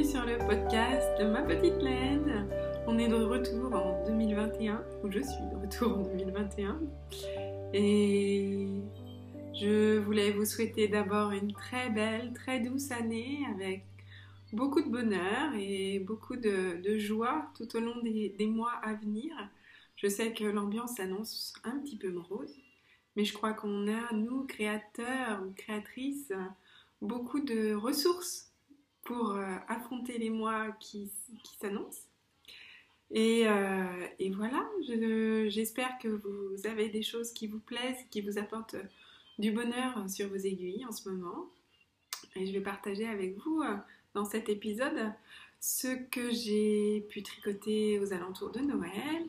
Sur le podcast ma petite laine. On est de retour en 2021, ou je suis de retour en 2021. Et je voulais vous souhaiter d'abord une très belle, très douce année avec beaucoup de bonheur et beaucoup de, joie tout au long des, mois à venir. Je sais que l'ambiance s'annonce un petit peu morose, mais je crois qu'on a, nous, créateurs ou créatrices, beaucoup de ressources pour euh, affronter les mois qui, s'annoncent. Et, euh, et, voilà, j'espère que vous avez des choses qui vous plaisent, qui vous apportent du bonheur sur vos aiguilles en ce moment. Et je vais partager avec vous euh, dans cet épisode ce que j'ai pu tricoter aux alentours de Noël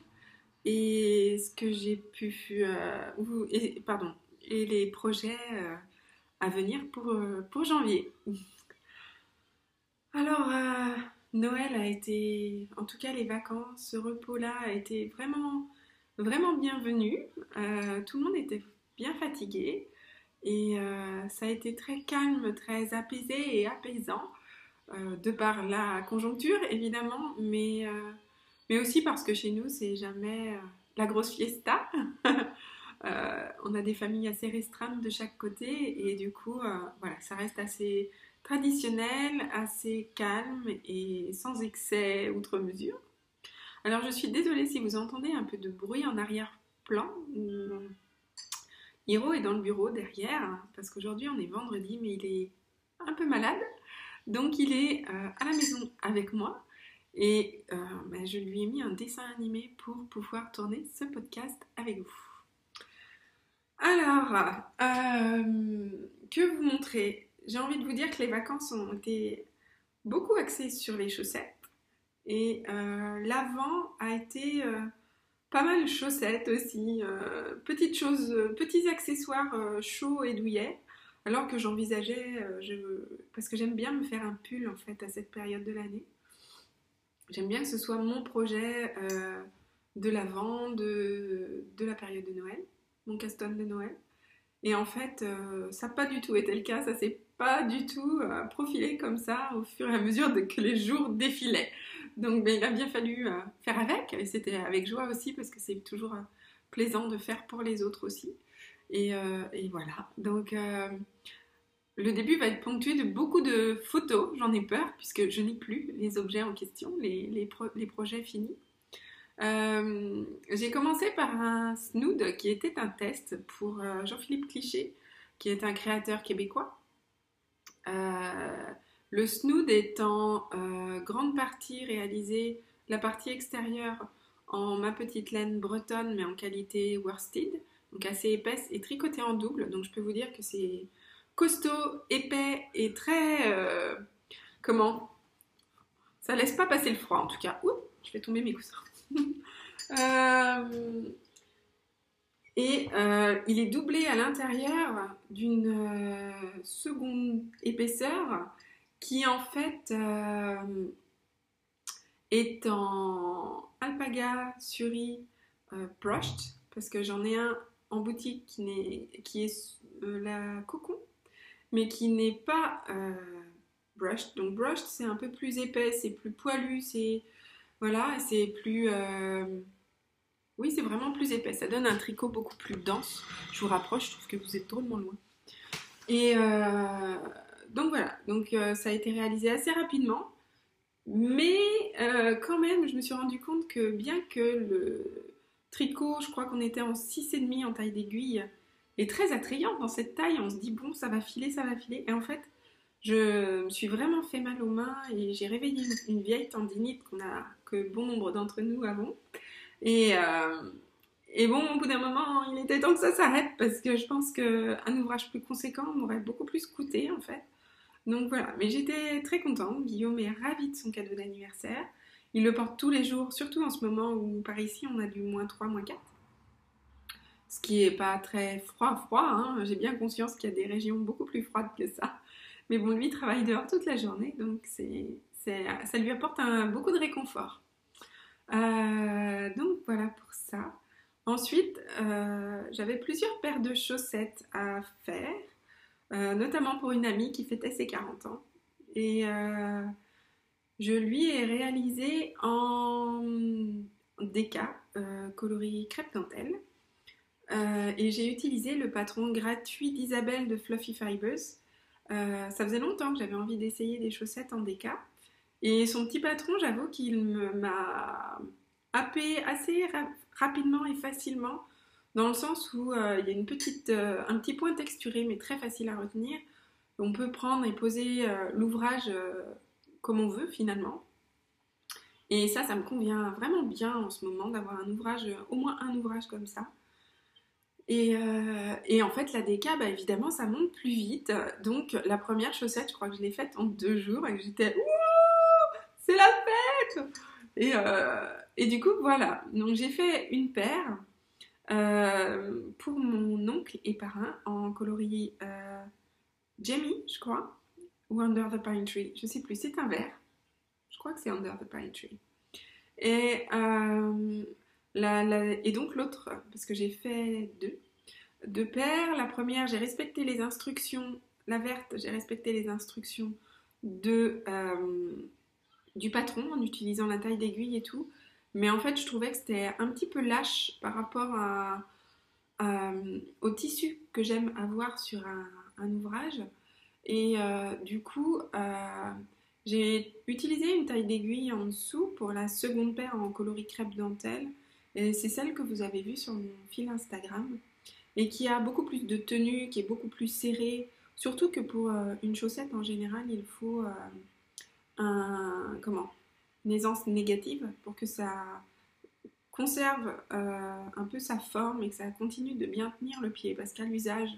et ce que j'ai pu pardon et les projets à venir pour, pour janvier. Alors Noël a été, en tout cas les vacances, ce repos-là a été vraiment vraiment bienvenu. tout le monde était bien fatigué. Et euh, ça a été très calme, très apaisé et apaisant, euh, de par la conjoncture évidemment, mais, euh, mais aussi parce que chez nous, c'est jamais la grosse fiesta. on a des familles assez restreintes de chaque côté et du coup, voilà, ça reste assez traditionnel, assez calme et sans excès outre mesure. Alors je suis désolée si vous entendez un peu de bruit en arrière-plan. Hiro est dans le bureau derrière, parce qu'aujourd'hui on est vendredi, mais il est un peu malade. Donc il est euh, à la maison avec moi et euh, ben, je lui ai mis un dessin animé pour pouvoir tourner ce podcast avec vous. Alors, euh, que vous montrer? J'ai envie de vous dire que les vacances ont été beaucoup axées sur les chaussettes et l'avant a été pas mal chaussettes aussi, euh, petites choses, euh, petits accessoires euh, chauds et douillets. Alors que j'envisageais, parce que j'aime bien me faire un pull en fait à cette période de l'année. J'aime bien que ce soit mon projet de l'avant, de, de la période de Noël, mon caston de Noël. Et en fait, ça n'a pas du tout été le cas, ça pas du tout profilé comme ça au fur et à mesure que les jours défilaient. Donc ben, il a bien fallu euh, faire avec, et c'était avec joie aussi, parce que c'est toujours euh, plaisant de faire pour les autres aussi. Et, euh, voilà, donc le début va être ponctué de beaucoup de photos, j'en ai peur, puisque je n'ai plus les objets en question, les, projets finis. J'ai commencé par un snood qui était un test pour Jean-Philippe Cliché, qui est un créateur québécois. Le snood est en euh, grande partie réalisé, la partie extérieure en ma petite laine bretonne, mais en qualité worsted, donc assez épaisse et tricotée en double. Donc je peux vous dire que c'est costaud, épais et très... Euh, comment? Ça laisse pas passer le froid en tout cas. Ouh, je vais tomber mes coussins. Euh, et il est doublé à l'intérieur d'une seconde épaisseur qui en fait euh, est en alpaga suri euh, brushed, parce que j'en ai un en boutique qui, est, qui est euh, la cocon, mais qui n'est pas brushed. Donc brushed c'est un peu plus épais, c'est plus poilu, c'est voilà, c'est plus oui, c'est vraiment plus épais. Ça donne un tricot beaucoup plus dense. Je vous rapproche, je trouve que vous êtes drôlement loin. Et donc voilà, donc euh, ça a été réalisé assez rapidement. Mais euh, quand même, je me suis rendu compte que bien que le tricot, je crois qu'on était en 6,5 en taille d'aiguille, est très attrayant dans cette taille, on se dit bon, ça va filer, ça va filer. Et en fait, je me suis vraiment fait mal aux mains et j'ai réveillé une, vieille tendinite qu'on a, que bon nombre d'entre nous avons. Et, euh, et bon, au bout d'un moment, il était temps que ça s'arrête parce que je pense qu'un ouvrage plus conséquent m'aurait beaucoup plus coûté en fait. Donc voilà, mais j'étais très contente. Guillaume est ravi de son cadeau d'anniversaire. Il le porte tous les jours, surtout en ce moment où par ici on a du moins 3, moins 4. Ce qui n'est pas très froid, froid. Hein. J'ai bien conscience qu'il y a des régions beaucoup plus froides que ça. Mais bon, lui il travaille dehors toute la journée, donc ça lui apporte beaucoup de réconfort. Euh, donc voilà pour ça. Ensuite, euh, j'avais plusieurs paires de chaussettes à faire. Euh, notamment pour une amie qui fêtait ses 40 ans. Et je lui ai réalisé en euh, coloris crêpe dentelle. Et j'ai utilisé le patron gratuit d'Isabelle de Fluffy Fibers. Ça faisait longtemps que j'avais envie d'essayer des chaussettes en DK. Et son petit patron, j'avoue qu'il m'a happé assez rapidement et facilement, dans le sens où il y a une petite, un petit point texturé, mais très facile à retenir. On peut prendre et poser l'ouvrage comme on veut finalement. Et ça, ça me convient vraiment bien en ce moment d'avoir un ouvrage, au moins un ouvrage comme ça. Et, euh, en fait, la DK, bah, évidemment, ça monte plus vite. Donc, la première chaussette, je crois que je l'ai faite en deux jours et que j'étais c'est la fête et, euh, et, du coup, voilà. Donc, j'ai fait une paire euh, pour mon oncle et parrain en coloris Jamie, je crois ou Under the Pine Tree, je sais plus, c'est un vert. Je crois que c'est Under the Pine Tree. Et, euh, et donc l'autre, parce que j'ai fait deux, deux paires. La première, j'ai respecté les instructions, la verte, j'ai respecté les instructions de, euh, du patron en utilisant la taille d'aiguille et tout. Mais en fait, je trouvais que c'était un petit peu lâche par rapport au tissu que j'aime avoir sur un ouvrage. Et euh, du coup, euh, j'ai utilisé une taille d'aiguille en dessous pour la seconde paire en coloris crêpe dentelle. Et c'est celle que vous avez vue sur mon fil Instagram. Et qui a beaucoup plus de tenue, qui est beaucoup plus serrée. Surtout que pour euh, une chaussette en général, il faut un, comment, une aisance négative pour que ça conserve un peu sa forme et que ça continue de bien tenir le pied. Parce qu'à l'usage,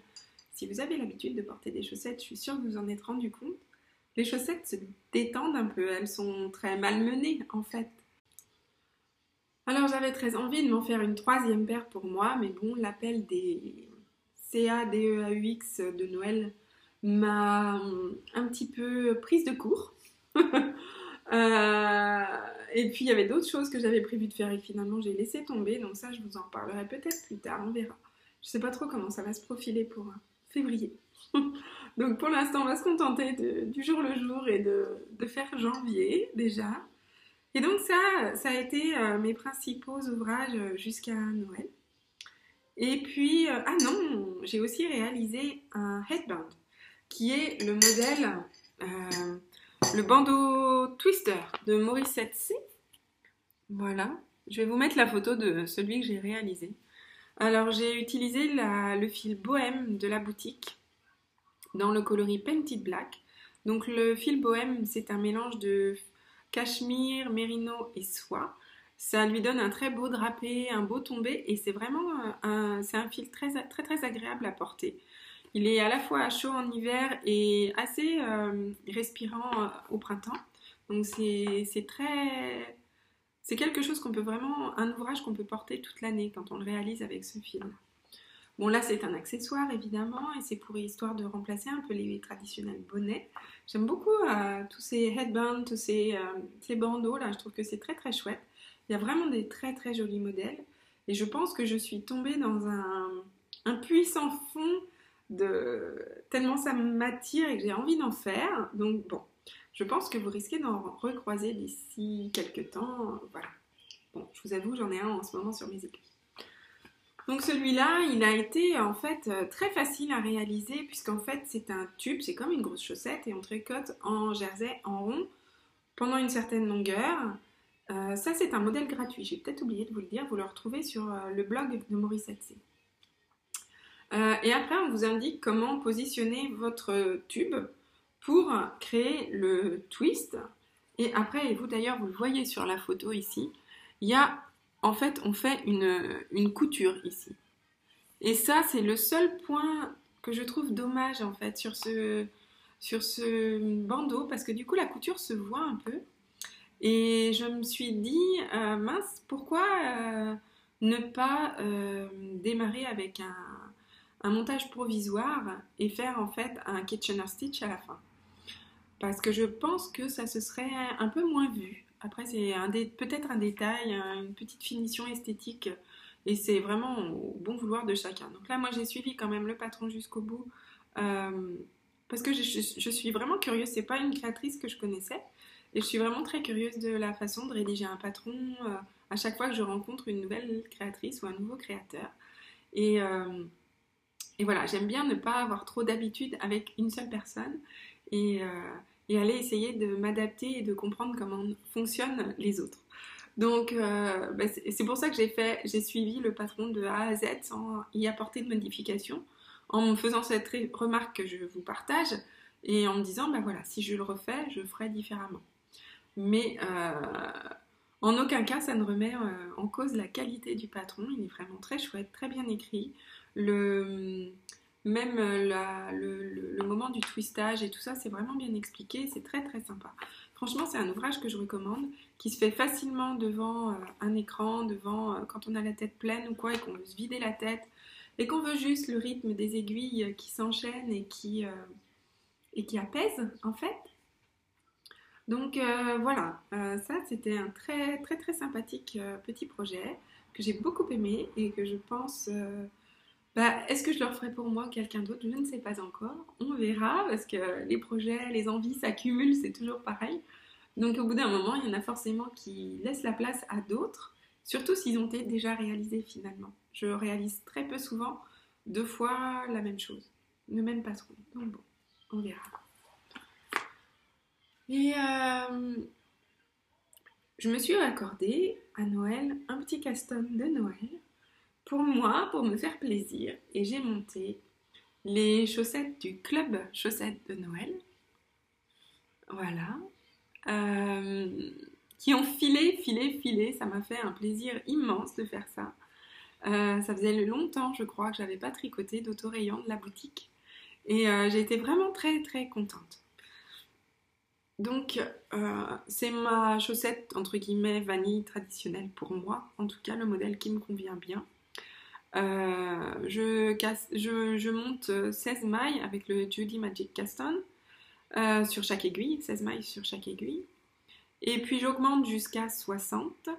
si vous avez l'habitude de porter des chaussettes, je suis sûre que vous en êtes rendu compte, les chaussettes se détendent un peu, elles sont très malmenées en fait. Alors j'avais très envie de m'en faire une troisième paire pour moi, mais bon, l'appel des CADEAUX de Noël m'a un petit peu prise de court. Euh, et puis il y avait d'autres choses que j'avais prévu de faire et finalement j'ai laissé tomber, donc ça je vous en parlerai peut-être plus tard, on verra. Je sais pas trop comment ça va se profiler pour février. Donc pour l'instant, on va se contenter du jour le jour et de, faire janvier déjà. Et donc ça, ça a été euh, mes principaux ouvrages jusqu'à Noël. Et puis, euh, ah non, j'ai aussi réalisé un headband, qui est le modèle, euh, le bandeau twister de Morissette C. Voilà, je vais vous mettre la photo de celui que j'ai réalisé. Alors j'ai utilisé le fil bohème de la boutique dans le coloris Painted Black. Donc le fil bohème c'est un mélange de cachemire, mérino et soie. Ça lui donne un très beau drapé, un beau tombé et c'est vraiment un, un fil très très agréable à porter. Il est à la fois chaud en hiver et assez euh, respirant euh, au printemps. Donc c'est très c'est quelque chose qu'on peut vraiment, un ouvrage qu'on peut porter toute l'année quand on le réalise avec ce film. Bon là c'est un accessoire évidemment et c'est pour histoire de remplacer un peu les traditionnels bonnets. J'aime beaucoup euh, tous ces headbands, tous ces, bandeaux là, je trouve que c'est très très chouette. Il y a vraiment des très très jolis modèles et je pense que je suis tombée dans un, un puissant fond de tellement ça m'attire et que j'ai envie d'en faire. Donc bon, je pense que vous risquez d'en recroiser d'ici quelques temps. Voilà. Bon, je vous avoue, j'en ai un en ce moment sur mes écrits. Donc celui-là, il a été en fait euh, très facile à réaliser puisqu'en fait c'est un tube, c'est comme une grosse chaussette et on tricote en jersey en rond pendant une certaine longueur. Euh, ça c'est un modèle gratuit, j'ai peut-être oublié de vous le dire, vous le retrouvez sur euh, le blog de Maurice C. et après on vous indique comment positionner votre tube pour créer le twist. Et après, et vous d'ailleurs, vous le voyez sur la photo ici, il y a, en fait, on fait une, couture ici. Et ça, c'est le seul point que je trouve dommage, en fait, sur ce, sur ce bandeau, parce que du coup, la couture se voit un peu. Et je me suis dit, euh, mince, pourquoi euh, ne pas euh, démarrer avec un, un montage provisoire et faire en fait un Kitchener Stitch à la fin parce que je pense que ça se serait un peu moins vu. Après, c'est peut-être un détail, une petite finition esthétique, et c'est vraiment au bon vouloir de chacun. Donc là, moi, j'ai suivi quand même le patron jusqu'au bout, euh, parce que je, suis vraiment curieuse. C'est pas une créatrice que je connaissais, Et je suis vraiment très curieuse de la façon de rédiger un patron euh, à chaque fois que je rencontre une nouvelle créatrice ou un nouveau créateur. Et, euh, et voilà, j'aime bien ne pas avoir trop d'habitude avec une seule personne et, euh, aller essayer de m'adapter et de comprendre comment fonctionnent les autres. Donc, bah, c'est pour ça que j'ai fait, j'ai suivi le patron de A à Z sans y apporter de modifications, en me faisant cette remarque que je vous partage et en me disant, ben voilà, si je le refais, je ferai différemment. Mais euh, en aucun cas, ça ne remet euh, en cause la qualité du patron. Il est vraiment très chouette, très bien écrit. Le, même le, moment du twistage et tout ça, c'est vraiment bien expliqué. C'est très très sympa. Franchement, c'est un ouvrage que je recommande, qui se fait facilement devant euh, un écran, devant quand on a la tête pleine ou quoi, et qu'on veut se vider la tête, et qu'on veut juste le rythme des aiguilles qui s'enchaînent et qui et qui apaise en fait. Donc euh, voilà, euh, ça c'était un très très très sympathique euh, petit projet que j'ai beaucoup aimé et que je pense, bah, est-ce que je le referai pour moi quelqu'un d'autre? Je ne sais pas encore, on verra parce que les projets, les envies s'accumulent, c'est toujours pareil. Donc au bout d'un moment, il y en a forcément qui laissent la place à d'autres, surtout s'ils ont été déjà réalisés finalement. Je réalise très peu souvent deux fois la même chose, le même patron. Donc bon on verra. Et euh, je me suis accordé à Noël un petit custom de Noël pour moi, pour me faire plaisir. Et j'ai monté les chaussettes du club chaussettes de Noël. Voilà. Euh, qui ont filé, filé, filé. Ça m'a fait un plaisir immense de faire ça. Euh, ça faisait longtemps, je crois, que j'avais pas tricoté d'autorayon de la boutique. Et euh, j'ai été vraiment très très contente. Donc euh, c'est ma chaussette entre guillemets vanille traditionnelle pour moi, en tout cas le modèle qui me convient bien. Euh, je, monte 16 mailles avec le Judy Magic Caston sur chaque aiguille, 16 mailles sur chaque aiguille. Et puis j'augmente jusqu'à 60.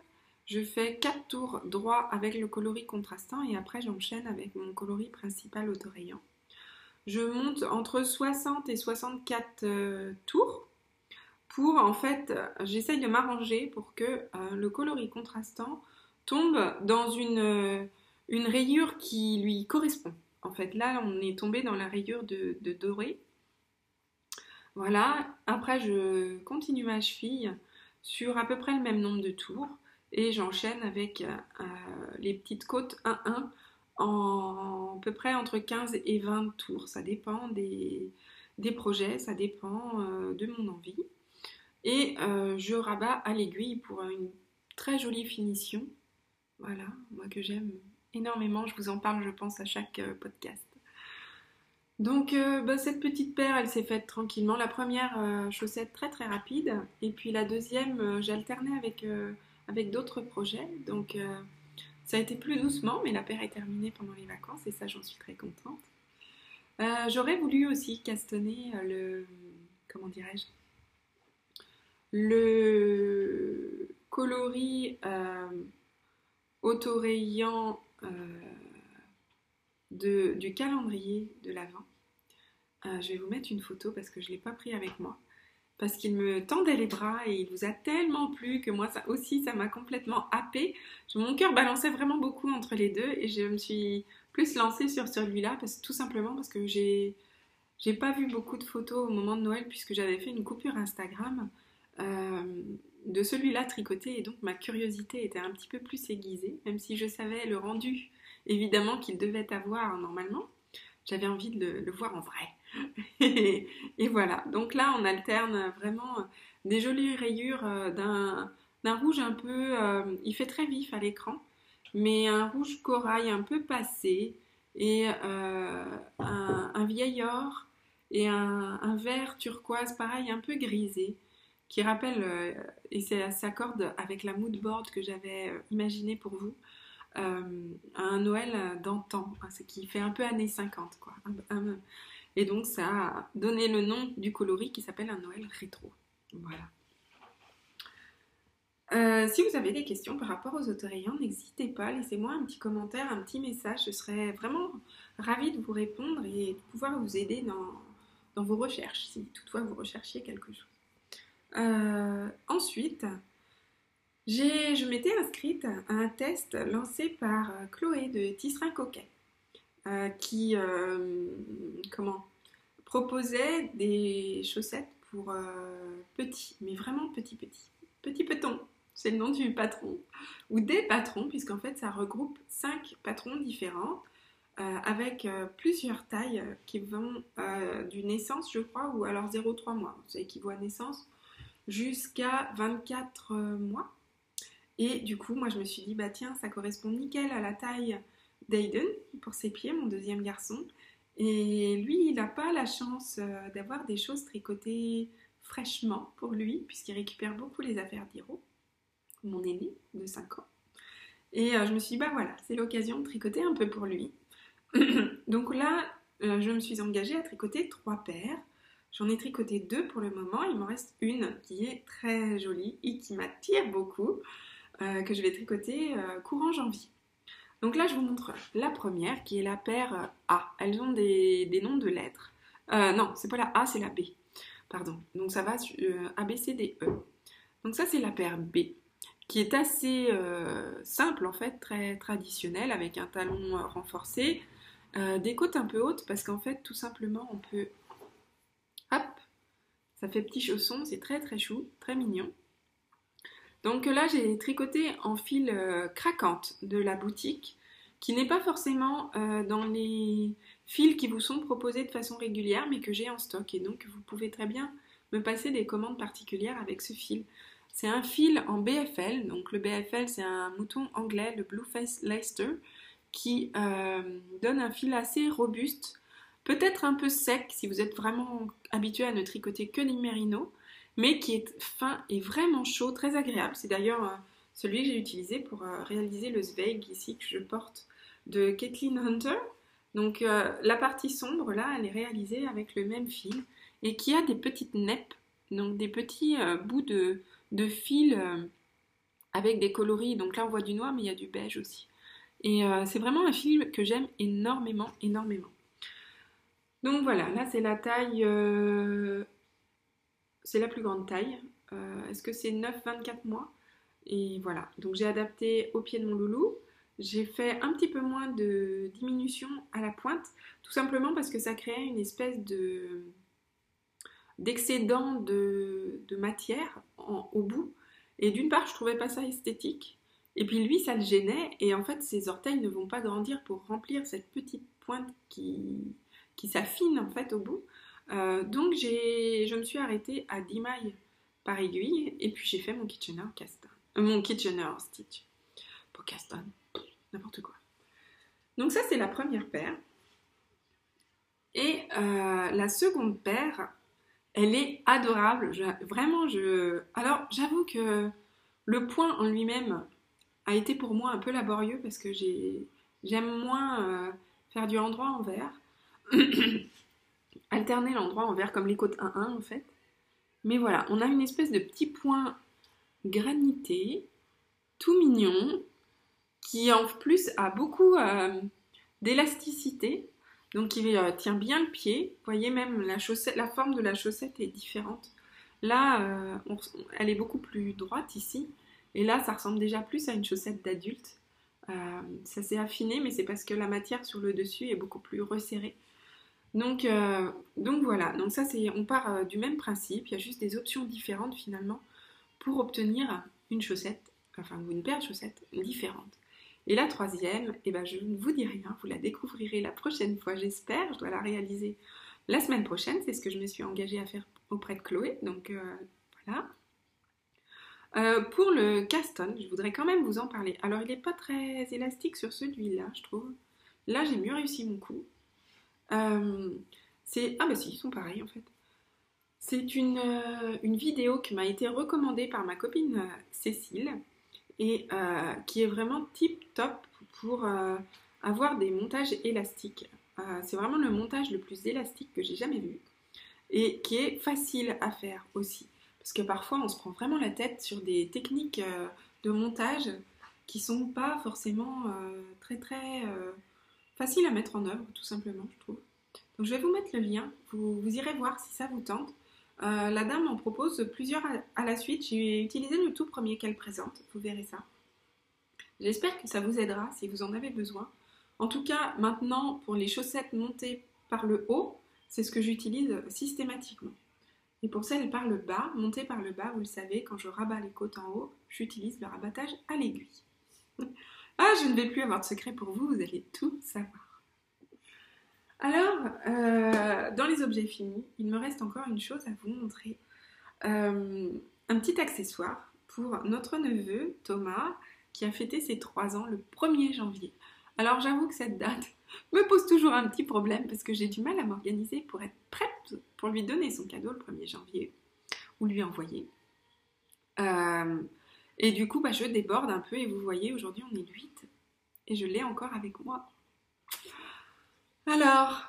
Je fais 4 tours droits avec le coloris contrastant et après j'enchaîne avec mon coloris principal autorayant je monte entre 60 et 64 euh, tours pour en fait, j'essaye de m'arranger pour que euh, le coloris contrastant tombe dans une, euh, une rayure qui lui correspond. En fait, là, on est tombé dans la rayure de, doré. Voilà, après je continue ma cheville sur à peu près le même nombre de tours et j'enchaîne avec les petites côtes 1-1 en à peu près entre 15 et 20 tours. Ça dépend des, projets, ça dépend euh, de mon envie. Et euh, je rabats à l'aiguille pour une très jolie finition. Voilà, moi que j'aime énormément. Je vous en parle, je pense, à chaque euh, podcast. Donc bah, cette petite paire, elle s'est faite tranquillement. La première chaussette très très rapide. Et puis la deuxième, j'ai alterné avec, avec d'autres projets. Donc ça a été plus doucement, mais la paire est terminée pendant les vacances et ça, j'en suis très contente. Euh, j'aurais voulu aussi castonner euh, le. Comment dirais-je Le coloris euh, autorayant du calendrier de l'Avent. je vais vous mettre une photo parce que je ne l'ai pas pris avec moi parce qu'il me tendait les bras et il vous a tellement plu que moi ça aussi ça m'a complètement happé. Mon cœur balançait vraiment beaucoup entre les deux et je me suis plus lancée sur celui-là tout simplement parce que j'ai j'ai pas vu beaucoup de photos au moment de Noël puisque j'avais fait une coupure Instagram euh, de celui-là tricoté et donc ma curiosité était un petit peu plus aiguisée même si je savais le rendu évidemment qu'il devait avoir normalement. J'avais envie de le voir en vrai. et, voilà, donc là on alterne vraiment des jolies rayures euh, d'un rouge un peu, euh, il fait très vif à l'écran, mais un rouge corail un peu passé et un, vieil or et un, vert turquoise pareil un peu grisé qui rappelle, et ça s'accorde avec la mood board que j'avais imaginé pour vous, un Noël d'antan, ce qui fait un peu années 50 quoi. Et donc ça a donné le nom du coloris qui s'appelle un Noël rétro. Voilà. Euh, si vous avez des questions par rapport aux autorayants, n'hésitez pas, laissez-moi un petit commentaire, un petit message. Je serais vraiment ravie de vous répondre et de pouvoir vous aider dans, vos recherches, si toutefois vous recherchiez quelque chose. Ensuite, je m'étais inscrite à un test lancé par Chloé de Tisserin Coquet, qui comment, proposait des chaussettes pour petits, mais vraiment petits petits, petits petons c'est le nom du patron, ou des patrons, puisqu'en fait ça regroupe cinq patrons différents, euh, avec euh, plusieurs tailles qui vont euh, du naissance, je crois, ou alors 0,3 mois, c'est équivaut à naissance, jusqu'à 24 mois. Et du coup, moi je me suis dit, bah tiens, ça correspond nickel à la taille d'Aiden pour ses pieds, mon deuxième garçon. Et lui, il n'a pas la chance d'avoir des choses tricotées fraîchement pour lui, puisqu'il récupère beaucoup les affaires d'Hiro mon aîné de 5 ans. Et euh, je me suis dit, bah voilà, c'est l'occasion de tricoter un peu pour lui. Donc là, euh, je me suis engagée à tricoter trois paires. J'en ai tricoté deux pour le moment. Il m'en reste une qui est très jolie et qui m'attire beaucoup, euh, que je vais tricoter courant janvier. Donc là, je vous montre la première qui est la paire A. Elles ont des, noms de lettres. non, c'est pas la A, c'est la B. Pardon. Donc ça va A, B, C, D, E. Donc ça, c'est la paire B qui est assez euh, simple en fait, très traditionnel, avec un talon euh, renforcé, euh, des côtes un peu hautes, parce qu'en fait, tout simplement, on peut... Hop Ça fait petit chausson, c'est très très chou, très mignon. Donc là, j'ai tricoté en fil craquante de la boutique, qui n'est pas forcément dans les fils qui vous sont proposés de façon régulière, mais que j'ai en stock. Et donc, vous pouvez très bien me passer des commandes particulières avec ce fil. C'est un fil en BFL, donc le BFL c'est un mouton anglais, le Blueface Leicester, qui euh, donne un fil assez robuste, peut-être un peu sec si vous êtes vraiment habitué à ne tricoter que des mérinos, mais qui est fin et vraiment chaud, très agréable. C'est d'ailleurs euh, celui que j'ai utilisé pour euh, réaliser le Zweig ici que je porte de Kathleen Hunter. Donc la partie sombre là, elle est réalisée avec le même fil et qui a des petites neppes, donc des petits bouts de, euh, avec des coloris. Donc là, on voit du noir, mais il y a du beige aussi. Et euh, c'est vraiment un fil que j'aime énormément, énormément. Donc voilà, là c'est la taille, euh, c'est la plus grande taille. Est-ce que c'est 9-24 mois? Et voilà, donc j'ai adapté au pied de mon loulou. J'ai fait un petit peu moins de diminution à la pointe, tout simplement parce que ça créait une espèce de d'excédent de, matière au bout. Et d'une part, je trouvais pas ça esthétique. Et puis lui, ça le gênait. Et en fait, ses orteils ne vont pas grandir pour remplir cette petite pointe qui, qui s'affine en fait au bout. Euh, donc je me suis arrêtée à 10 mailles par aiguille. Et puis j'ai fait mon Kitchener castan. Euh, mon Kitchener stitch. Pour castan. N'importe quoi. Donc ça, c'est la première paire. Et euh, la seconde paire, elle est adorable. vraiment. Alors, j'avoue que le point en lui-même a été pour moi un peu laborieux parce que j'aime moins faire du endroit en verre. Alterner l'endroit en verre comme les côtes 1-1 en fait. Mais voilà, on a une espèce de petit point granité, tout mignon, qui en plus a beaucoup euh, d'élasticité donc il euh, tient bien le pied. Vous voyez même la, chaussette, la forme de la chaussette est différente. Là, euh, elle est beaucoup plus droite ici. Et là, ça ressemble déjà plus à une chaussette d'adulte. Ça s'est affiné, mais c'est parce que la matière sur le dessus est beaucoup plus resserrée. Donc, donc voilà, donc ça c'est, on part du même principe, il y a juste des options différentes finalement pour obtenir une chaussette, enfin une paire de chaussettes différentes. Et la troisième, eh ben, je ne vous dis rien, vous la découvrirez la prochaine fois, j'espère. Je dois la réaliser la semaine prochaine, c'est ce que je me suis engagée à faire auprès de Chloé. Donc euh, voilà. Euh, pour le caston, je voudrais quand même vous en parler. Alors, il n'est pas très élastique sur celui-là, je trouve. Là, j'ai mieux réussi mon coup. Euh, c'est ah bah si, ils sont pareils en fait. C'est une, une vidéo qui m'a été recommandée par ma copine Cécile et euh, qui est vraiment tip top pour euh, avoir des montages élastiques. Euh, c'est vraiment le montage le plus élastique que j'ai jamais vu et qui est facile à faire aussi. Parce que parfois on se prend vraiment la tête sur des techniques de montage qui sont pas forcément très très faciles à mettre en œuvre tout simplement je trouve. Donc je vais vous mettre le lien, vous, irez voir si ça vous tente. Euh, la dame en propose plusieurs à, la suite. J'ai utilisé le tout premier qu'elle présente, vous verrez ça. J'espère que ça vous aidera si vous en avez besoin. En tout cas, maintenant, pour les chaussettes montées par le haut, c'est ce que j'utilise systématiquement. Et pour celles par le bas, montées par le bas, vous le savez, quand je rabats les côtes en haut, j'utilise le rabattage à l'aiguille. ah, je ne vais plus avoir de secret pour vous, vous allez tout savoir. Alors, euh, dans les objets finis, il me reste encore une chose à vous montrer. Euh, un petit accessoire pour notre neveu Thomas qui a fêté ses 3 ans le 1er janvier. Alors j'avoue que cette date me pose toujours un petit problème parce que j'ai du mal à m'organiser pour être prête pour lui donner son cadeau le 1er janvier ou lui envoyer. Euh, et du coup, bah, je déborde un peu et vous voyez, aujourd'hui on est le 8 et je l'ai encore avec moi. Alors,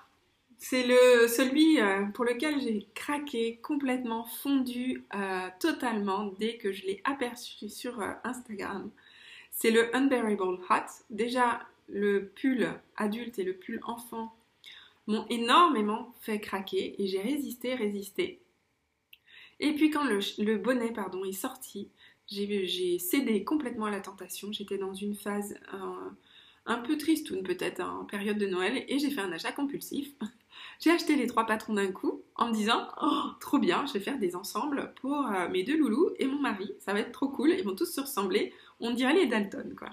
c'est le celui euh, pour lequel j'ai craqué, complètement fondu euh, totalement dès que je l'ai aperçu sur Instagram. C'est le Unbearable Hot. Déjà, le pull adulte et le pull enfant m'ont énormément fait craquer et j'ai résisté, résisté. Et puis quand le, bonnet pardon, est sorti, j'ai cédé complètement à la tentation. J'étais dans une phase euh, un peu triste ou peut-être en période de Noël et j'ai fait un achat compulsif. J'ai acheté les trois patrons d'un coup en me disant oh, trop bien, je vais faire des ensembles pour euh, mes deux loulous et mon mari. Ça va être trop cool, ils vont tous se ressembler. On dirait les Dalton quoi.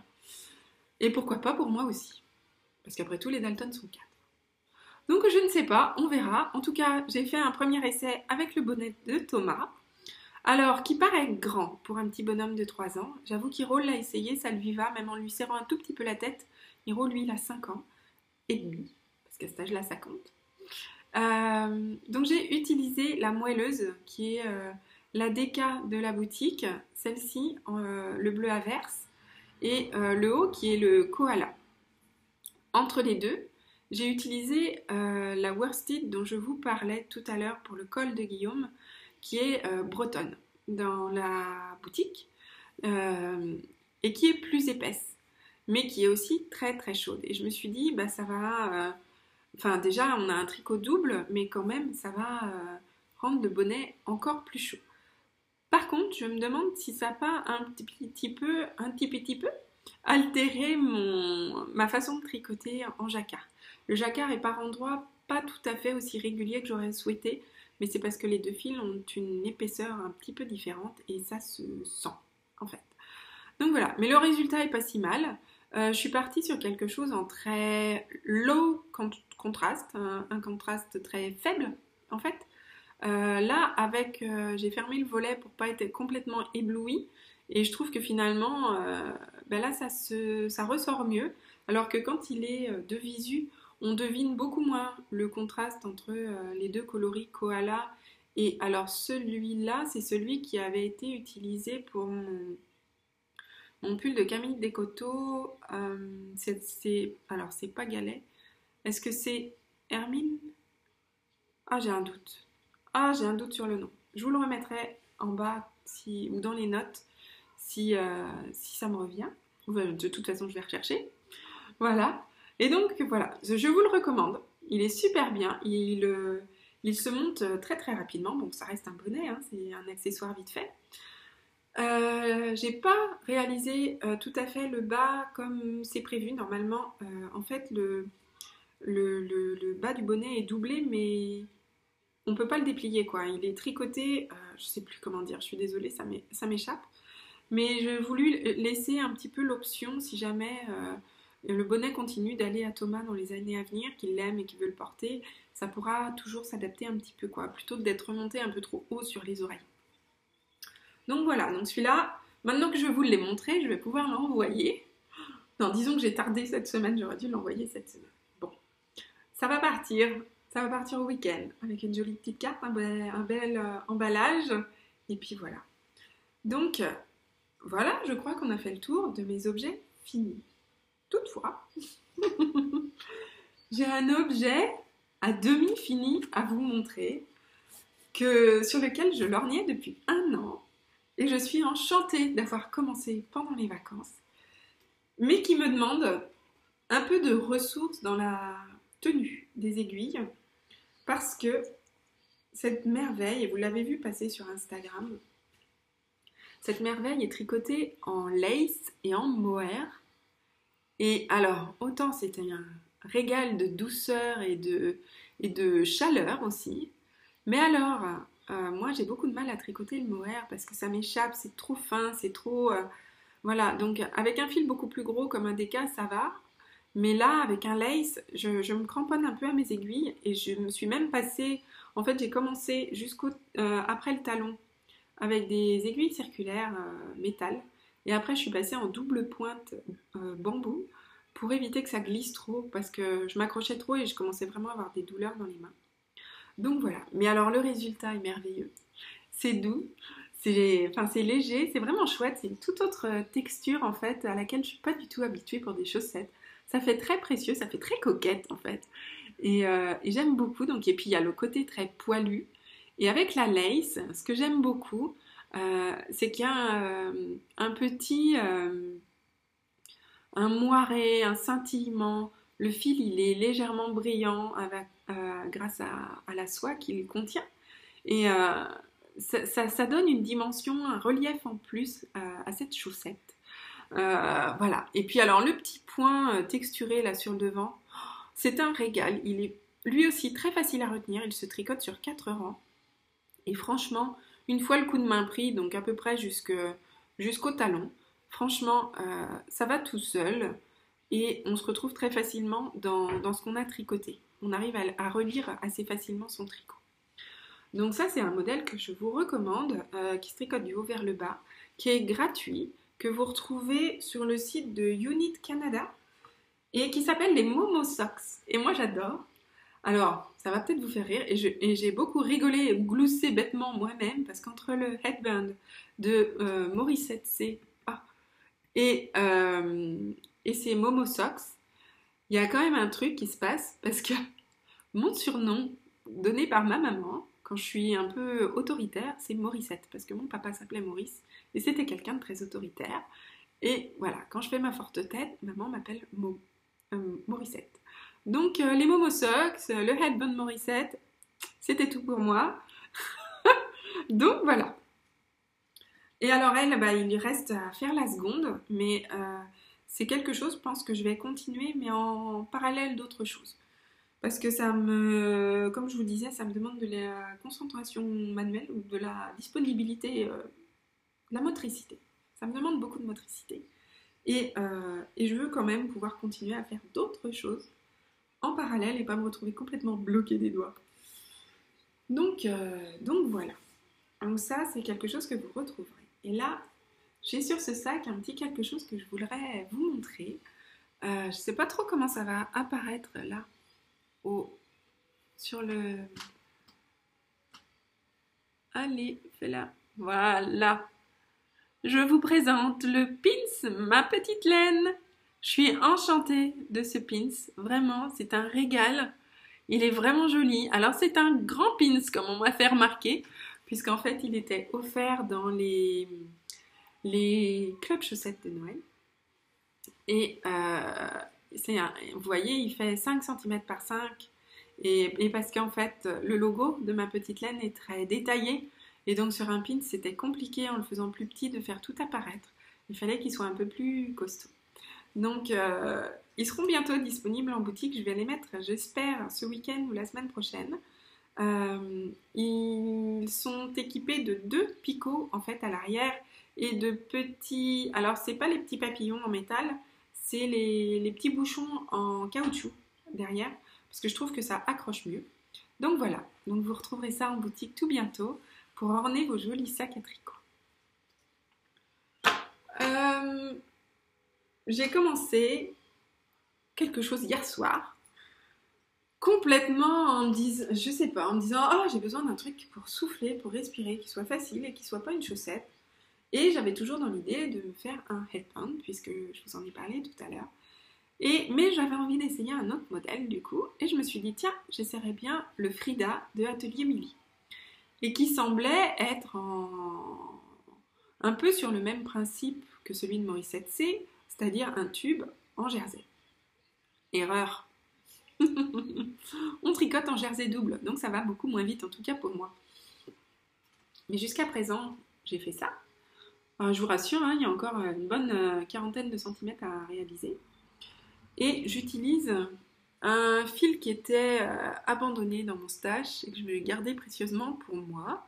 Et pourquoi pas pour moi aussi Parce qu'après tout, les Dalton sont quatre. Donc je ne sais pas, on verra. En tout cas, j'ai fait un premier essai avec le bonnet de Thomas. Alors, qui paraît grand pour un petit bonhomme de 3 ans. J'avoue qu'Hiro l'a essayé, ça lui va, même en lui serrant un tout petit peu la tête. Hiro, lui, il a 5 ans et demi, parce qu'à cet âge-là, ça compte. Euh, donc j'ai utilisé la moelleuse, qui est euh, la déca de la boutique, celle-ci, euh, le bleu averse et le haut qui est le koala. Entre les deux, j'ai utilisé la worsted dont je vous parlais tout à l'heure pour le col de Guillaume, qui est euh, bretonne dans la boutique et qui est plus épaisse, mais qui est aussi très très chaude. Et je me suis dit, bah ça va. Enfin, déjà, on a un tricot double, mais quand même, ça va rendre le bonnet encore plus chaud. Par contre, je me demande si ça n'a pas un petit, peu, un petit petit peu altéré mon, ma façon de tricoter en jacquard. Le jacquard est par endroits pas tout à fait aussi régulier que j'aurais souhaité, mais c'est parce que les deux fils ont une épaisseur un petit peu différente et ça se sent en fait. Donc voilà, mais le résultat est pas si mal. Euh, je suis partie sur quelque chose en très low contraste, un contraste très faible en fait. Euh, là, avec, euh, j'ai fermé le volet pour pas être complètement ébloui. Et je trouve que finalement, ben là, ça ressort mieux. Alors que quand il est de visu, on devine beaucoup moins le contraste entre les deux coloris koala. Et alors celui-là, c'est celui qui avait été utilisé pour mon, pull de Camille Descoteaux. c'est, alors, c'est pas Galet. Est-ce que c'est Hermine? Ah, j'ai un doute. Ah, j'ai un doute sur le nom. Je vous le remettrai en bas ou dans les notes si, euh, si ça me revient. De toute façon, je vais rechercher. Voilà. Et donc, voilà, je vous le recommande. Il est super bien. Il, euh, se monte très très rapidement. Bon, ça reste un bonnet, hein, c'est un accessoire vite fait. Euh, j'ai pas réalisé tout à fait le bas comme c'est prévu. Normalement, en fait, le, bas du bonnet est doublé, mais on peut pas le déplier quoi. Il est tricoté, euh, je sais plus comment dire, je suis désolée, ça m'échappe. Mais j'ai voulu laisser un petit peu l'option si jamais euh, le bonnet continue d'aller à Thomas dans les années à venir, qu'il l'aime et qu'il veut le porter, ça pourra toujours s'adapter un petit peu quoi, plutôt que d'être remonté un peu trop haut sur les oreilles. Donc voilà, donc celui-là, maintenant que je vous l'ai montré, je vais pouvoir l'envoyer. Non, disons que j'ai tardé cette semaine, j'aurais dû l'envoyer cette semaine. Bon, ça va partir. Ça va partir au week-end avec une jolie petite carte, un bel, euh, emballage. Et puis voilà. Donc, euh, voilà, je crois qu'on a fait le tour de mes objets finis. Toutefois, j'ai un objet à demi fini à vous montrer, que, sur lequel je lorgnais depuis un an. Et je suis enchantée d'avoir commencé pendant les vacances, mais qui me demande un peu de ressources dans la tenue des aiguilles parce que cette merveille, et vous l'avez vu passer sur Instagram, cette merveille est tricotée en lace et en mohair. Et alors, autant c'était un régal de douceur et de, chaleur aussi, mais alors, euh, moi j'ai beaucoup de mal à tricoter le mohair parce que ça m'échappe, c'est trop fin, c'est trop... Euh, voilà, donc avec un fil beaucoup plus gros comme un déca, ça va. Mais là, avec un lace, je, me cramponne un peu à mes aiguilles et je me suis même passée... En fait, j'ai commencé jusqu'au euh, après le talon avec des aiguilles circulaires métal. Et après, je suis passée en double pointe bambou pour éviter que ça glisse trop parce que je m'accrochais trop et je commençais vraiment à avoir des douleurs dans les mains. Donc voilà. Mais alors le résultat est merveilleux. C'est doux, c'est enfin, léger, c'est vraiment chouette. C'est une toute autre texture en fait à laquelle je suis pas du tout habituée pour des chaussettes. Ça fait très précieux, ça fait très coquette en fait. Et, euh, j'aime beaucoup. Donc, et puis il y a le côté très poilu. Et avec la lace, ce que j'aime beaucoup, euh, c'est qu'il y a euh, un, petit un moiré, un scintillement. Le fil, il est légèrement brillant avec, euh, grâce à, la soie qu'il contient. Et euh, ça, donne une dimension, un relief en plus euh, à cette chaussette. voilà. Et puis alors le petit point texturé là sur le devant, c'est un régal. Il est lui aussi très facile à retenir. Il se tricote sur 4 rangs. Et franchement, une fois le coup de main pris, donc à peu près jusqu'au talon, franchement, ça va tout seul et on se retrouve très facilement dans ce qu'on a tricoté on arrive à, relire assez facilement son tricot. Donc ça, c'est un modèle que je vous recommande, euh, qui se tricote du haut vers le bas, qui est gratuit, que vous retrouvez sur le site de Unit Canada, et qui s'appelle les Momo Socks. Et moi, j'adore. Alors, ça va peut-être vous faire rire, et j'ai beaucoup rigolé ou gloussé bêtement moi-même, parce qu'entre le headband de euh, Morissette C et, euh, et ces Momo Socks, il y a quand même un truc qui se passe, parce que mon surnom, donné par ma maman, quand je suis un peu autoritaire, c'est Morissette, parce que mon papa s'appelait Maurice, et c'était quelqu'un de très autoritaire. Et voilà, quand je fais ma forte tête, maman m'appelle Mo, euh, Morissette. Donc euh, les Momosox, le headband Morissette, c'était tout pour moi. Donc voilà. Et alors elle, bah, il lui reste à faire la seconde, mais euh, c'est quelque chose, je pense que je vais continuer, mais en parallèle d'autres choses parce que ça me, comme je vous disais, ça me demande de la concentration manuelle ou de la disponibilité, euh, de la motricité. Ça me demande beaucoup de motricité. Euh, et, je veux quand même pouvoir continuer à faire d'autres choses parallèle et pas me retrouver complètement bloqué des doigts. Donc, euh, donc voilà. Donc ça, c'est quelque chose que vous retrouverez. Et là, j'ai sur ce sac un petit quelque chose que je voudrais vous montrer. je ne sais pas trop comment ça va apparaître là sur le... Allez, fais-la. Voilà. Je vous présente le pins, ma petite laine. Je suis enchantée de ce pins. Vraiment, c'est un régal. Il est vraiment joli. Alors, c'est un grand pins, comme on m'a fait remarquer, puisqu'en fait, il était offert dans les, les clubs chaussettes de Noël. Et euh, vous voyez, il fait 5 cm par 5 et, parce qu'en fait, le logo de ma petite laine est très détaillé et donc sur un pin, c'était compliqué en le faisant plus petit de faire tout apparaître. Il fallait qu'il soit un peu plus costaud. Donc, euh, ils seront bientôt disponibles en boutique. Je vais les mettre, j'espère, ce week-end ou la semaine prochaine. Euh, ils sont équipés de deux picots en fait à l'arrière et de petits. Alors, c'est pas les petits papillons en métal, c'est les, petits bouchons en caoutchouc derrière, parce que je trouve que ça accroche mieux. Donc voilà, donc vous retrouverez ça en boutique tout bientôt pour orner vos jolis sacs à tricot. Euh, j'ai commencé quelque chose hier soir, complètement en me disant, je sais pas, en me disant, oh j'ai besoin d'un truc pour souffler, pour respirer, qui soit facile et qui soit pas une chaussette. Et j'avais toujours dans l'idée de faire un headband, puisque je vous en ai parlé tout à l'heure. Et, mais j'avais envie d'essayer un autre modèle du coup, et je me suis dit, tiens, j'essaierais bien le Frida de Atelier Milly. Et qui semblait être un peu sur le même principe que celui de Morissette C, c'est-à-dire un tube en jersey. Erreur. On tricote en jersey double, donc ça va beaucoup moins vite, en tout cas pour moi. Mais jusqu'à présent, j'ai fait ça. je vous rassure, hein, il y a encore une bonne euh, quarantaine de centimètres à réaliser. Et j'utilise un fil qui était euh, abandonné dans mon stash et que je vais garder précieusement pour moi,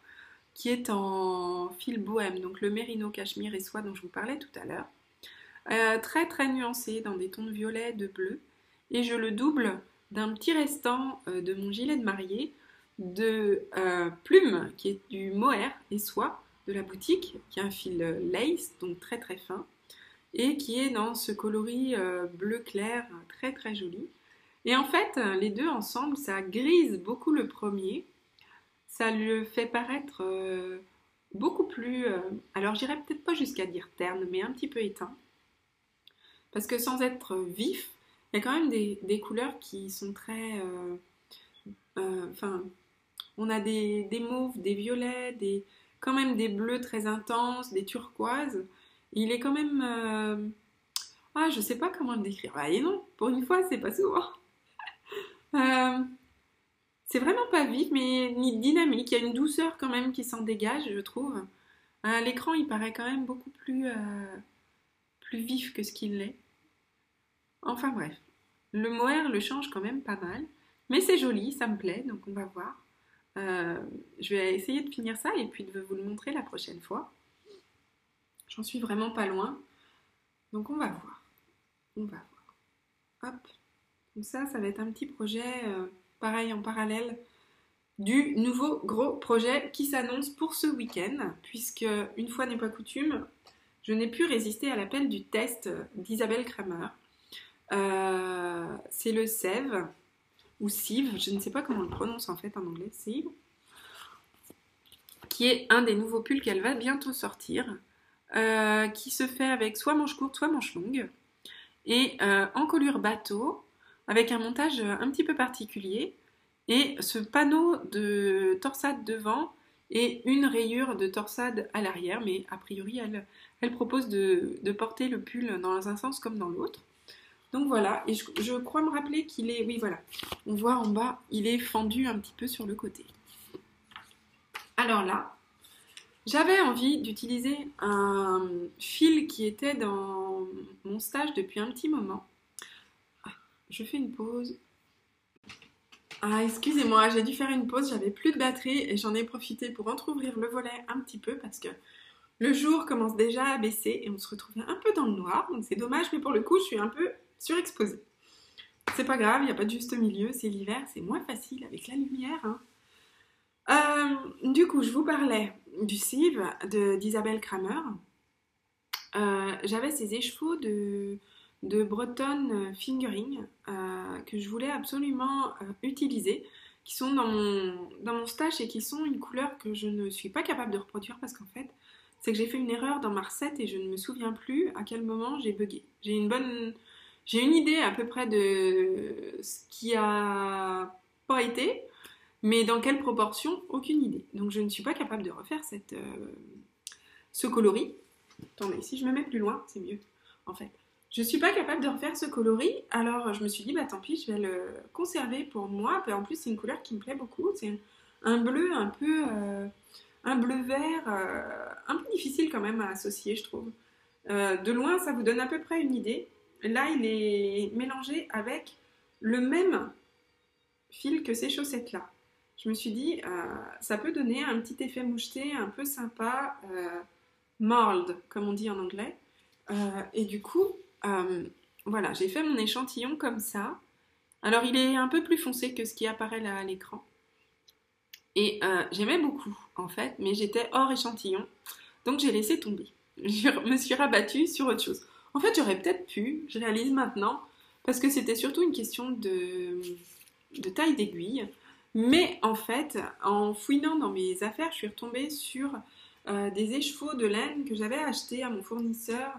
qui est en fil bohème, donc le mérino cachemire et soie dont je vous parlais tout à l'heure. Euh, très très nuancé dans des tons de violet, de bleu. Et je le double d'un petit restant euh, de mon gilet de mariée de euh, plume qui est du mohair et soie de la boutique, qui est un fil lace, donc très très fin, et qui est dans ce coloris bleu clair très très joli. Et en fait, les deux ensemble, ça grise beaucoup le premier, ça le fait paraître beaucoup plus, alors j'irais peut-être pas jusqu'à dire terne, mais un petit peu éteint. Parce que sans être vif, il y a quand même des, couleurs qui sont très... Euh, euh, enfin, on a des, mauves, des violets, des, quand même des bleus très intenses, des turquoises. Il est quand même... Euh, ah, je sais pas comment le décrire. Ah, et non, pour une fois, c'est pas souvent. c'est vraiment pas vif, mais ni dynamique. Il y a une douceur quand même qui s'en dégage, je trouve. À l'écran, il paraît quand même beaucoup plus, plus vif que ce qu'il est. Enfin bref, le mohair le change quand même pas mal, mais c'est joli, ça me plaît, donc on va voir. Euh, je vais essayer de finir ça et puis de vous le montrer la prochaine fois. J'en suis vraiment pas loin, donc on va voir. On va voir. Hop, comme ça, ça va être un petit projet, euh, pareil en parallèle du nouveau gros projet qui s'annonce pour ce week-end, puisque une fois n'est pas coutume, je n'ai pu résister à l'appel du test d'Isabelle Kramer. Euh, c'est le sève ou sieve, je ne sais pas comment on le prononce en fait en anglais, sieve, qui est un des nouveaux pulls qu'elle va bientôt sortir, euh, qui se fait avec soit manche courte, soit manche longue, et euh, en colure bateau, avec un montage un petit peu particulier, et ce panneau de torsade devant et une rayure de torsade à l'arrière, mais a priori elle, propose de, de porter le pull dans un sens comme dans l'autre. Donc voilà, et je, crois me rappeler qu'il est, oui voilà, on voit en bas, il est fendu un petit peu sur le côté. Alors là, j'avais envie d'utiliser un fil qui était dans mon stage depuis un petit moment. Ah, je fais une pause. Ah, excusez-moi, j'ai dû faire une pause, j'avais plus de batterie et j'en ai profité pour entrouvrir le volet un petit peu parce que le jour commence déjà à baisser et on se retrouvait un peu dans le noir, donc c'est dommage, mais pour le coup, je suis un peu surexposé. C'est pas grave, il n'y a pas de juste milieu, c'est l'hiver, c'est moins facile avec la lumière. Hein. Euh, du coup, je vous parlais du Sieve d'Isabelle Kramer. Euh, j'avais ces écheveaux de, de Breton Fingering euh, que je voulais absolument utiliser, qui sont dans mon, dans mon stash et qui sont une couleur que je ne suis pas capable de reproduire parce qu'en fait, c'est que j'ai fait une erreur dans ma recette et je ne me souviens plus à quel moment j'ai bugué. J'ai une bonne j'ai une idée à peu près de ce qui a pas été, mais dans quelle proportion, aucune idée. Donc je ne suis pas capable de refaire cette, euh, ce coloris. Attendez, si je me mets plus loin, c'est mieux, en fait. Je suis pas capable de refaire ce coloris, alors je me suis dit, bah tant pis, je vais le conserver pour moi. en plus, c'est une couleur qui me plaît beaucoup. C'est un bleu un peu... Euh, un bleu vert euh, un peu difficile quand même à associer, je trouve. de loin, ça vous donne à peu près une idée. Là, il est mélangé avec le même fil que ces chaussettes-là. Je me suis dit, euh, ça peut donner un petit effet moucheté un peu sympa, euh, comme on dit en anglais. Euh, et du coup, euh, voilà, j'ai fait mon échantillon comme ça. Alors, il est un peu plus foncé que ce qui apparaît là à l'écran. Et j'aimais beaucoup, en fait, mais j'étais hors échantillon. Donc, j'ai laissé tomber. Je me suis rabattue sur autre chose. En fait, j'aurais peut-être pu, je réalise maintenant, parce que c'était surtout une question de, taille d'aiguille. Mais en fait, en fouinant dans mes affaires, je suis retombée sur euh, des écheveaux de laine que j'avais achetés à mon fournisseur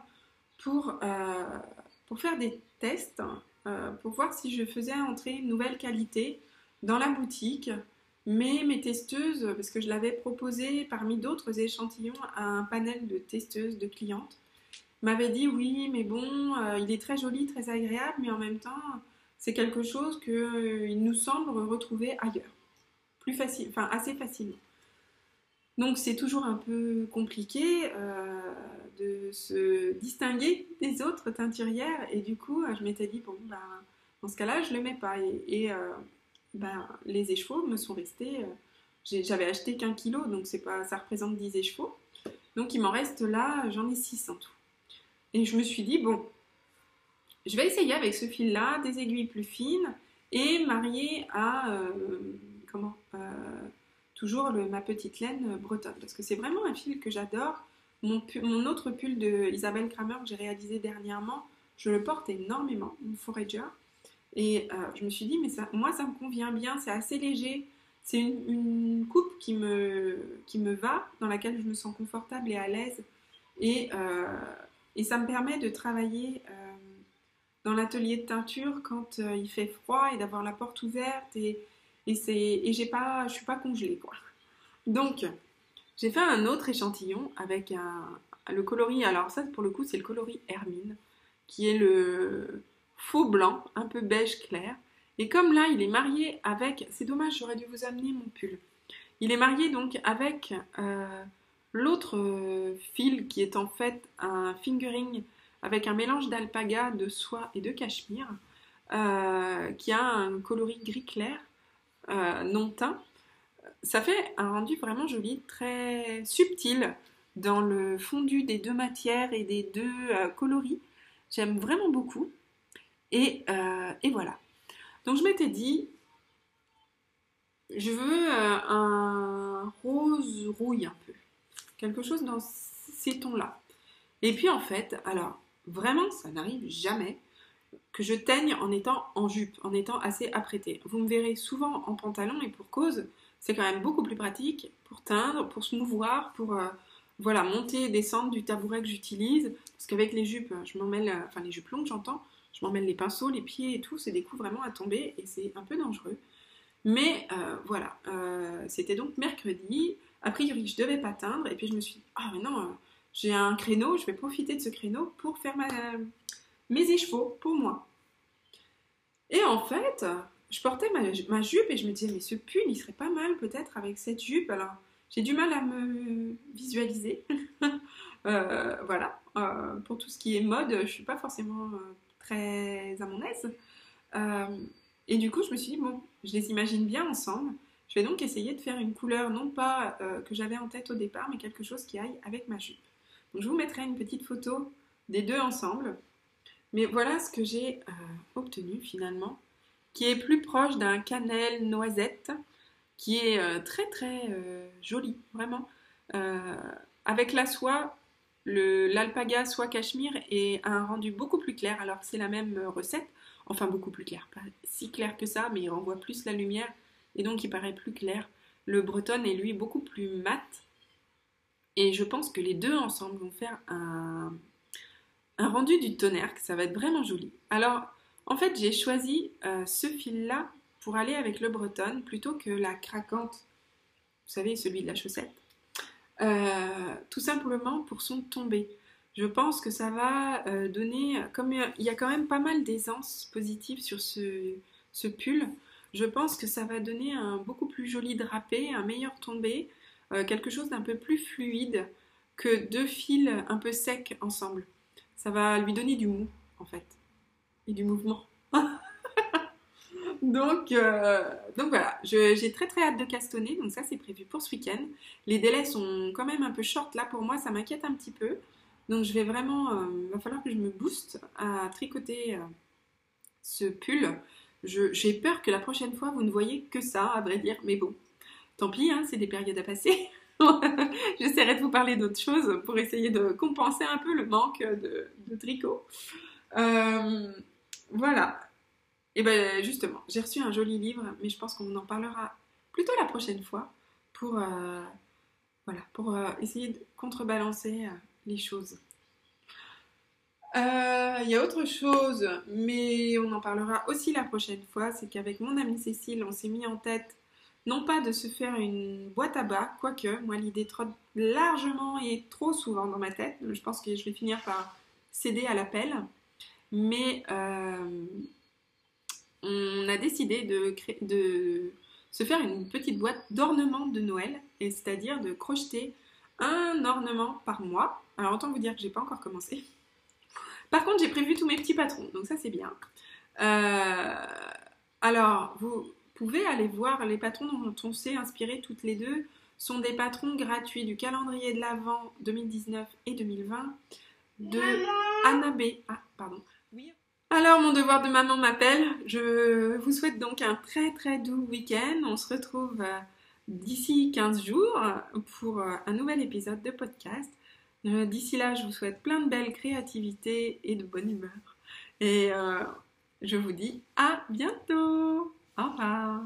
pour, euh, pour faire des tests, euh, pour voir si je faisais entrer une nouvelle qualité dans la boutique. Mais mes testeuses, parce que je l'avais proposé parmi d'autres échantillons à un panel de testeuses, de clientes, m'avait dit oui, mais bon, euh, il est très joli, très agréable, mais en même temps, c'est quelque chose qu'il nous semble retrouver ailleurs, plus facile, enfin assez facilement. Donc c'est toujours un peu compliqué de se distinguer des autres teinturières et du coup je m'étais dit bon ben dans ce cas-là je le mets pas et, ben, les échevaux me sont restés j'avais acheté qu'un kilo, donc pas, ça représente 10 échevaux. Donc il m'en reste là, j'en ai 6 en tout. Et je me suis dit, bon, je vais essayer avec ce fil-là, des aiguilles plus fines, et marier à, euh, comment, euh, toujours ma petite laine bretonne. Parce que c'est vraiment un fil que j'adore. Mon, autre pull de Isabelle Kramer que j'ai réalisé dernièrement, je le porte énormément, mon Forager. Et euh, je me suis dit, mais moi ça me convient bien, c'est assez léger. C'est une, coupe qui me, qui me va, dans laquelle je me sens confortable et à l'aise. Et, euh, et, ça me permet de travailler euh, dans l'atelier de teinture quand il fait froid et d'avoir la porte ouverte. Et, et, et je suis pas congelée. Quoi. Donc, j'ai fait un autre échantillon avec le coloris. Alors, ça, pour le coup, c'est le coloris Hermine, qui est le faux blanc, un peu beige clair. Et comme là, il est marié avec... C'est dommage, j'aurais dû vous amener mon pull. Il est marié donc avec euh, l'autre euh, fil qui est en fait un fingering avec un mélange d'alpaga, de soie et de cachemire, euh, qui a un coloris gris clair, non teint. Ça fait un rendu vraiment joli, très subtil dans le fondu des deux matières et des deux coloris. J'aime vraiment beaucoup. et voilà. Donc je m'étais dit, je veux euh, un rose rouille un peu. Quelque chose dans ces tons-là. Et puis en fait, alors vraiment, ça n'arrive jamais que je teigne en étant en jupe, en étant assez apprêtée. Vous me verrez souvent en pantalon et pour cause, c'est quand même beaucoup plus pratique pour teindre, pour se mouvoir, pour euh, voilà, monter et descendre du tabouret que j'utilise. Parce qu'avec les jupes, je m'en mêle, enfin les jupes longues j'entends, je m'emmène les pinceaux, les pieds et tout, c'est des coups vraiment à tomber et c'est un peu dangereux. Mais euh, voilà, euh, c'était donc mercredi. A priori, je devais pas teindre et puis je me suis dit, ah mais non, euh, j'ai un créneau, je vais profiter de ce créneau pour faire mes écheveaux pour moi. Et en fait, je portais ma, jupe et je me disais, mais ce pull, il serait pas mal peut-être avec cette jupe. Alors, j'ai du mal à me visualiser. voilà, pour tout ce qui est mode, je suis pas forcément très à mon aise. Euh, et du coup, je me suis dit, bon, je les imagine bien ensemble. Je vais donc essayer de faire une couleur, non pas euh, que j'avais en tête au départ, mais quelque chose qui aille avec ma jupe. Donc je vous mettrai une petite photo des deux ensemble. Mais voilà ce que j'ai euh, obtenu finalement, qui est plus proche d'un cannelle noisette, qui est très très joli, vraiment. avec la soie, L'alpaga soit cachemire est un rendu beaucoup plus clair. Alors c'est la même recette, enfin beaucoup plus clair, pas si clair que ça, mais il renvoie plus la lumière et donc il paraît plus clair. Le breton est lui beaucoup plus mat. Et je pense que les deux ensemble vont faire un, un rendu du tonnerre, que ça va être vraiment joli. Alors en fait j'ai choisi euh, ce fil-là pour aller avec le breton plutôt que la craquante, vous savez, celui de la chaussette. Euh, tout simplement pour son tombé. Je pense que ça va euh, donner, comme il y a quand même pas mal d'aisance positive sur ce, pull, je pense que ça va donner un beaucoup plus joli drapé, un meilleur tombé, quelque chose d'un peu plus fluide que deux fils un peu secs ensemble. Ça va lui donner du mou en fait et du mouvement. donc, euh, donc voilà, j'ai très très hâte de castonner, donc ça c'est prévu pour ce week-end. Les délais sont quand même un peu short là pour moi, ça m'inquiète un petit peu. Donc je vais vraiment, il euh, va falloir que je me booste à tricoter euh, ce pull. J'ai peur que la prochaine fois vous ne voyez que ça, à vrai dire, mais bon, tant pis, hein, c'est des périodes à passer. J'essaierai de vous parler d'autres choses pour essayer de compenser un peu le manque de tricot. Voilà, et bien justement, j'ai reçu un joli livre, mais je pense qu'on en parlera plutôt la prochaine fois pour, euh, voilà, pour euh, essayer de contrebalancer euh, les choses. Il y a autre chose, mais on en parlera aussi la prochaine fois, c'est qu'avec mon amie Cécile, on s'est mis en tête non pas de se faire une boîte à bas, quoique moi l'idée trotte largement et trop souvent dans ma tête, je pense que je vais finir par céder à l'appel, mais on a décidé de, créer, de se faire une petite boîte d'ornements de Noël, et c'est-à-dire de crocheter un ornement par mois. Alors autant vous dire que j'ai pas encore commencé. Par contre, j'ai prévu tous mes petits patrons, donc ça c'est bien. Euh, alors, vous pouvez aller voir les patrons dont on s'est inspiré toutes les deux. sont des patrons gratuits du calendrier de l'Avent 2019 et 2020 de Anna B. Ah, pardon. Alors, mon devoir de maman m'appelle. Je vous souhaite donc un très très doux week-end. On se retrouve euh, d'ici 15 jours pour euh, un nouvel épisode de podcast. Euh, d'ici là, je vous souhaite plein de belles créativités et de bonne humeur. Et je vous dis à bientôt. Au revoir.